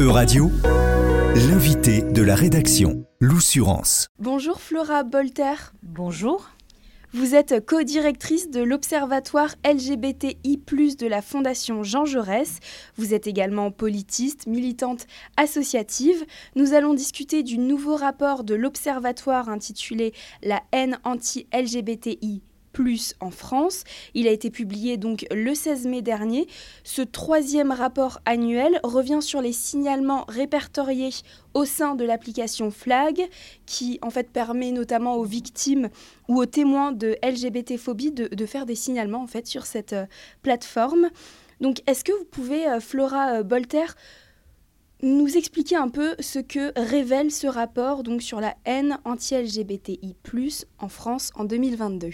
E-Radio, l'invité de la rédaction, l'Oussurance. Bonjour Flora Bolter. Bonjour. Vous êtes co-directrice de l'Observatoire LGBTI, de la Fondation Jean Jaurès. Vous êtes également politiste, militante associative. Nous allons discuter du nouveau rapport de l'Observatoire intitulé La haine anti-LGBTI plus en France. Il a été publié donc le 16 mai dernier. Ce troisième rapport annuel revient sur les signalements répertoriés au sein de l'application Flag, qui en fait permet notamment aux victimes ou aux témoins de LGBT-phobie de, faire des signalements en fait sur cette euh, plateforme. Donc est-ce que vous pouvez, euh, Flora euh, Bolter, nous expliquer un peu ce que révèle ce rapport donc sur la haine anti-LGBTI+, en France en 2022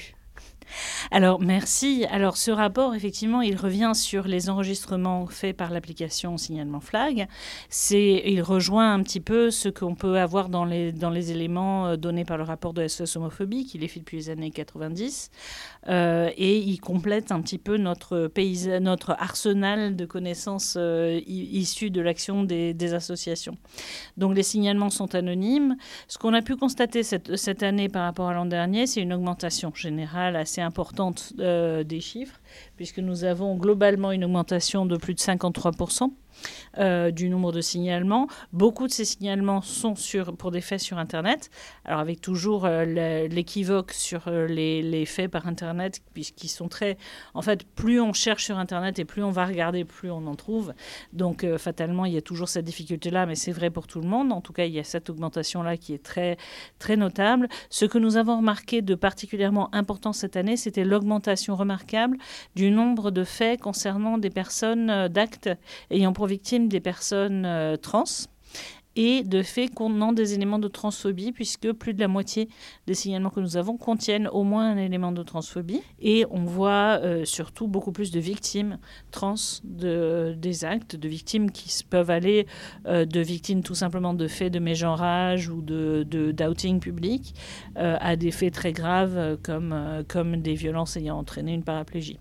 alors merci. Alors ce rapport, effectivement, il revient sur les enregistrements faits par l'application Signalement Flag. C'est, il rejoint un petit peu ce qu'on peut avoir dans les, dans les éléments euh, donnés par le rapport de SOS Homophobie, qui est fait depuis les années 90. Euh, et il complète un petit peu notre, pays, notre arsenal de connaissances euh, issues de l'action des, des, associations. Donc les signalements sont anonymes. Ce qu'on a pu constater cette, cette année par rapport à l'an dernier, c'est une augmentation générale assez importante euh, des chiffres, puisque nous avons globalement une augmentation de plus de 53%. Euh, du nombre de signalements. Beaucoup de ces signalements sont sur, pour des faits sur Internet. Alors avec toujours euh, l'équivoque sur euh, les, faits par Internet, puisqu'ils sont très... En fait, plus on cherche sur Internet et plus on va regarder, plus on en trouve. Donc fatalement, il y a toujours cette difficulté-là, mais c'est vrai pour tout le monde. En tout cas, il y a cette augmentation-là qui est très, très notable. Ce que nous avons remarqué de particulièrement important cette année, c'était l'augmentation remarquable du nombre de faits concernant des personnes d'actes ayant pour victimes des personnes euh, trans et de fait contenant des éléments de transphobie, puisque plus de la moitié des signalements que nous avons contiennent au moins un élément de transphobie. Et on voit euh, surtout beaucoup plus de victimes trans de, des actes, de victimes qui peuvent aller euh, de victimes tout simplement de faits de mégenrage ou de, d'outing public à des faits très graves comme, comme des violences ayant entraîné une paraplégie.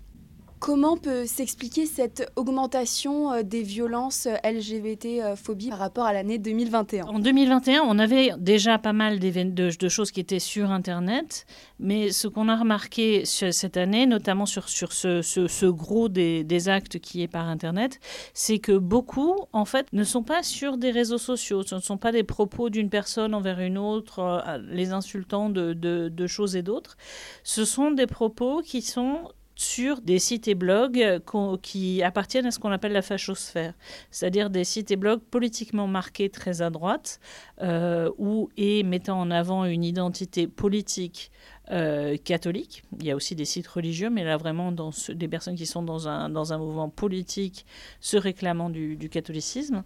Comment peut s'expliquer cette augmentation euh, des violences euh, LGBT-phobie par rapport à l'année 2021 En 2021, on avait déjà pas mal de, choses qui étaient sur Internet, mais ce qu'on a remarqué cette année, notamment sur, ce, gros des, actes qui est par Internet, c'est que beaucoup, en fait, ne sont pas sur des réseaux sociaux, ce ne sont pas des propos d'une personne envers une autre, euh, les insultant de, de choses et d'autres. Ce sont des propos qui sont sur des sites et blogs qui appartiennent à ce qu'on appelle la fachosphère, c'est-à-dire des sites et blogs politiquement marqués très à droite, euh, et mettant en avant une identité politique euh, catholique. Il y a aussi des sites religieux, mais là vraiment des personnes qui sont dans un, dans un mouvement politique se réclamant du, catholicisme,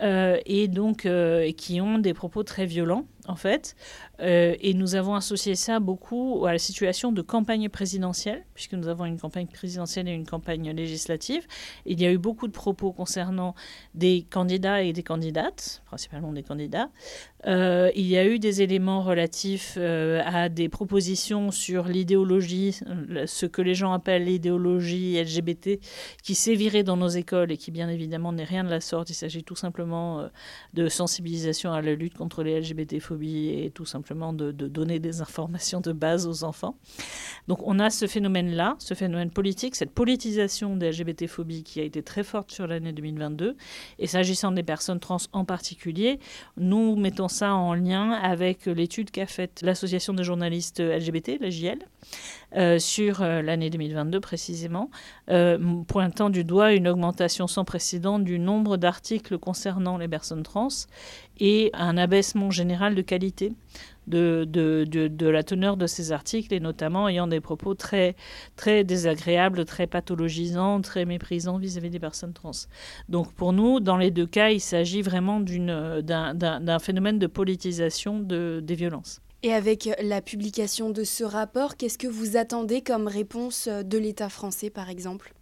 euh, et donc qui ont des propos très violents en fait. Euh, et nous avons associé ça beaucoup à la situation de campagne présidentielle, puisque nous avons une campagne présidentielle et une campagne législative. Il y a eu beaucoup de propos concernant des candidats et des candidates, principalement des candidats. Euh, il y a eu des éléments relatifs euh, à des propositions sur l'idéologie, ce que les gens appellent l'idéologie LGBT, qui virée dans nos écoles et qui bien évidemment n'est rien de la sorte. Il s'agit tout simplement de sensibilisation à la lutte contre les LGBT et tout simplement de, donner des informations de base aux enfants. Donc on a ce phénomène-là, ce phénomène politique, cette politisation des LGBT-phobies qui a été très forte sur l'année 2022. Et s'agissant des personnes trans en particulier, nous mettons ça en lien avec l'étude qu'a faite l'association des journalistes LGBT, la JL, euh, sur euh, l'année 2022 précisément, euh, pointant du doigt une augmentation sans précédent du nombre d'articles concernant les personnes trans et un abaissement général de qualité de, de, de, la teneur de ces articles et notamment ayant des propos très, très désagréables, très pathologisants, très méprisants vis-à-vis des personnes trans. Donc pour nous, dans les deux cas, il s'agit vraiment d'un phénomène de politisation des violences. Et avec la publication de ce rapport, qu'est-ce que vous attendez comme réponse de l'État français, par exemple?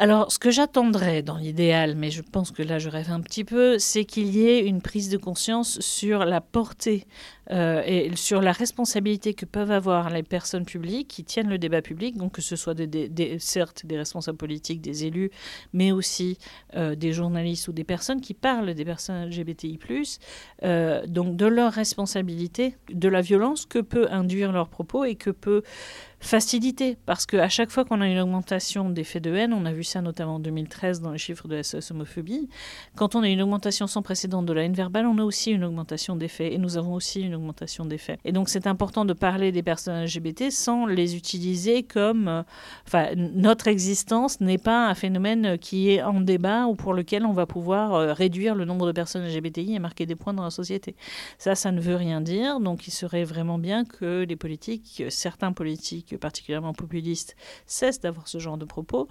Alors, ce que j'attendrais dans l'idéal, mais je pense que là je rêve un petit peu, c'est qu'il y ait une prise de conscience sur la portée et sur la responsabilité que peuvent avoir les personnes publiques qui tiennent le débat public, donc que ce soit des, certes des responsables politiques, des élus, mais aussi des journalistes ou des personnes qui parlent des personnes LGBTI+, donc de leur responsabilité, de la violence que peut induire leurs propos et que peut facilité, parce qu'à chaque fois qu'on a une augmentation des faits de haine, on a vu ça notamment en 2013 dans les chiffres de SOS homophobie, quand on a une augmentation sans précédent de la haine verbale, on a aussi une augmentation des faits, et nous avons aussi une augmentation des faits. Et donc c'est important de parler des personnes LGBT sans les utiliser comme... Euh, enfin, notre existence n'est pas un phénomène qui est en débat ou pour lequel on va pouvoir euh, réduire le nombre de personnes LGBTI et marquer des points dans la société. Ça, ça ne veut rien dire, donc il serait vraiment bien que les politiques, certains politiques, particulièrement populistes cessent d'avoir ce genre de propos.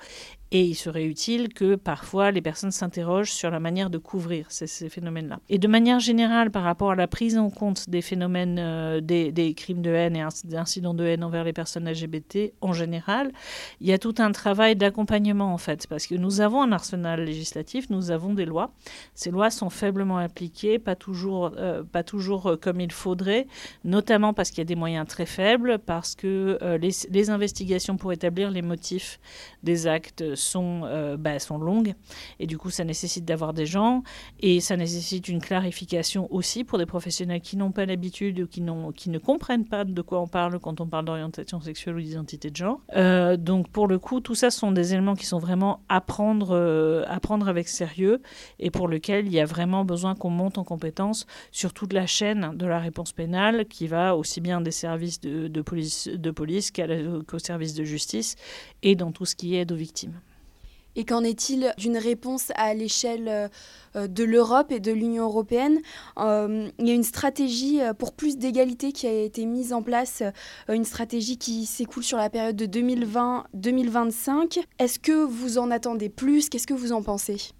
Et il serait utile que parfois les personnes s'interrogent sur la manière de couvrir ces, phénomènes-là. Et de manière générale, par rapport à la prise en compte des phénomènes euh, des, crimes de haine et des incidents de haine envers les personnes LGBT en général, il y a tout un travail d'accompagnement en fait, parce que nous avons un arsenal législatif, nous avons des lois. Ces lois sont faiblement appliquées, pas toujours, euh, pas toujours euh, comme il faudrait, notamment parce qu'il y a des moyens très faibles, parce que les les, investigations pour établir les motifs des actes sont, euh, bah, sont longues et du coup ça nécessite d'avoir des gens et ça nécessite une clarification aussi pour des professionnels qui n'ont pas l'habitude ou qui, qui ne comprennent pas de quoi on parle quand on parle d'orientation sexuelle ou d'identité de genre. Euh, donc pour le coup, tout ça sont des éléments qui sont vraiment à prendre, euh, à prendre avec sérieux et pour lequel il y a vraiment besoin qu'on monte en compétence sur toute la chaîne de la réponse pénale qui va aussi bien des services de, police, de police qu'au service de justice et dans tout ce qui aide aux victimes. Et qu'en est-il d'une réponse à l'échelle euh, de l'Europe et de l'Union européenne? Euh, Il y a une stratégie euh, pour plus d'égalité qui a été mise en place, une stratégie qui s'écoule sur la période de 2020-2025. Est-ce que vous en attendez plus? Qu'est-ce que vous en pensez?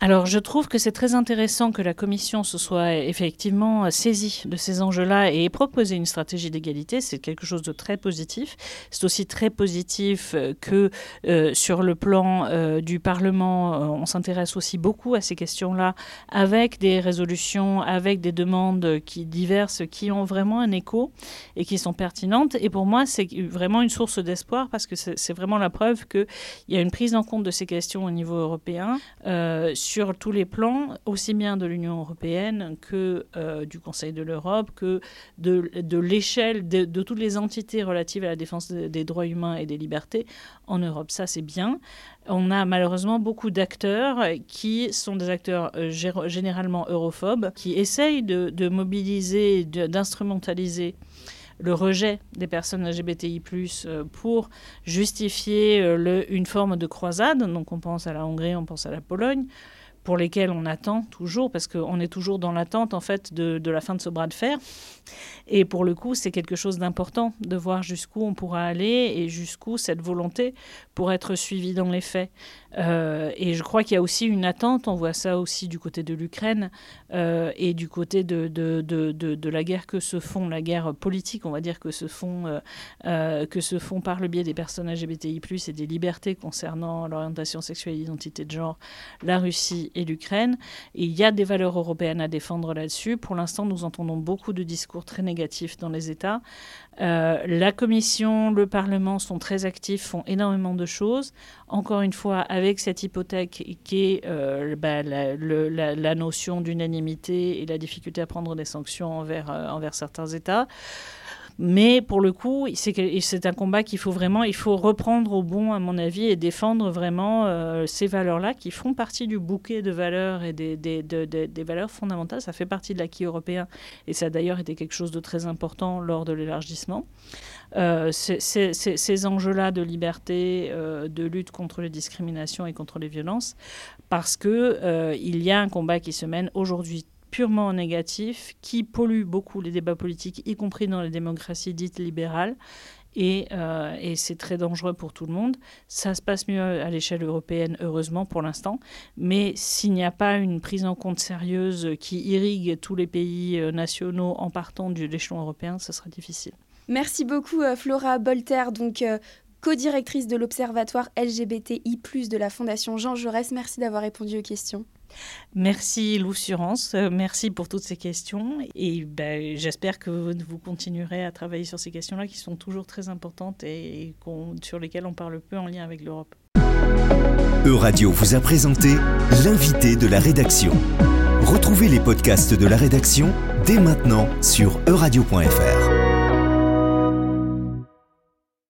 Alors, je trouve que c'est très intéressant que la Commission se soit effectivement saisie de ces enjeux-là et ait proposé une stratégie d'égalité. C'est quelque chose de très positif. C'est aussi très positif euh, que euh, sur le plan euh, du Parlement, on s'intéresse aussi beaucoup à ces questions-là avec des résolutions, avec des demandes qui diverses, qui ont vraiment un écho et qui sont pertinentes. Et pour moi, c'est vraiment une source d'espoir parce que c'est vraiment la preuve qu'il y a une prise en compte de ces questions au niveau européen sur tous les plans, aussi bien de l'Union européenne que euh, du Conseil de l'Europe, que de, de l'échelle de, de, toutes les entités relatives à la défense des droits humains et des libertés en Europe. Ça, c'est bien. On a malheureusement beaucoup d'acteurs qui sont des acteurs euh, généralement europhobes, qui essayent de, de mobiliser, d'instrumentaliser le rejet des personnes LGBTI+, euh, pour justifier le, une forme de croisade. Donc on pense à la Hongrie, on pense à la Pologne pour lesquels on attend toujours, parce qu'on est toujours dans l'attente en fait de, de, la fin de ce bras de fer. Et pour le coup, c'est quelque chose d'important de voir jusqu'où on pourra aller et jusqu'où cette volonté pour être suivie dans les faits. Euh, et je crois qu'il y a aussi une attente, on voit ça aussi du côté de l'Ukraine euh, et du côté de, de, de, de, la guerre que se font, la guerre politique, on va dire, que se font, euh, que se font par le biais des personnes LGBTI, et des libertés concernant l'orientation sexuelle et l'identité de genre, la Russie et l'Ukraine. Et il y a des valeurs européennes à défendre là-dessus. Pour l'instant, nous entendons beaucoup de discours très négatifs dans les États. La Commission, le Parlement sont très actifs, font énormément de choses. Encore une fois, avec cette hypothèque qui est euh, bah, la, la, notion d'unanimité et la difficulté à prendre des sanctions envers, euh, envers certains États. Mais pour le coup, c'est un combat qu'il faut vraiment, il faut reprendre au bon, à mon avis, et défendre vraiment euh, ces valeurs-là qui font partie du bouquet de valeurs et des, des, des, valeurs fondamentales. Ça fait partie de l'acquis européen et ça a d'ailleurs été quelque chose de très important lors de l'élargissement. Euh, ces enjeux-là de liberté, euh, de lutte contre les discriminations et contre les violences, parce que il y a un combat qui se mène aujourd'hui purement négatif qui pollue beaucoup les débats politiques, y compris dans les démocraties dites libérales. Et, euh, et c'est très dangereux pour tout le monde. Ça se passe mieux à l'échelle européenne, heureusement, pour l'instant. Mais s'il n'y a pas une prise en compte sérieuse qui irrigue tous les pays euh, nationaux en partant de l'échelon européen, ce sera difficile. Merci beaucoup, euh, Flora Bolter, donc co-directrice de l'Observatoire LGBTI, de la Fondation Jean Jaurès. Merci d'avoir répondu aux questions. Merci Loussurance, euh, merci pour toutes ces questions et ben, j'espère que vous continuerez à travailler sur ces questions-là qui sont toujours très importantes et sur lesquelles on parle peu en lien avec l'Europe. Euradio vous a présenté l'invité de la rédaction. Retrouvez les podcasts de la rédaction dès maintenant sur euradio.fr.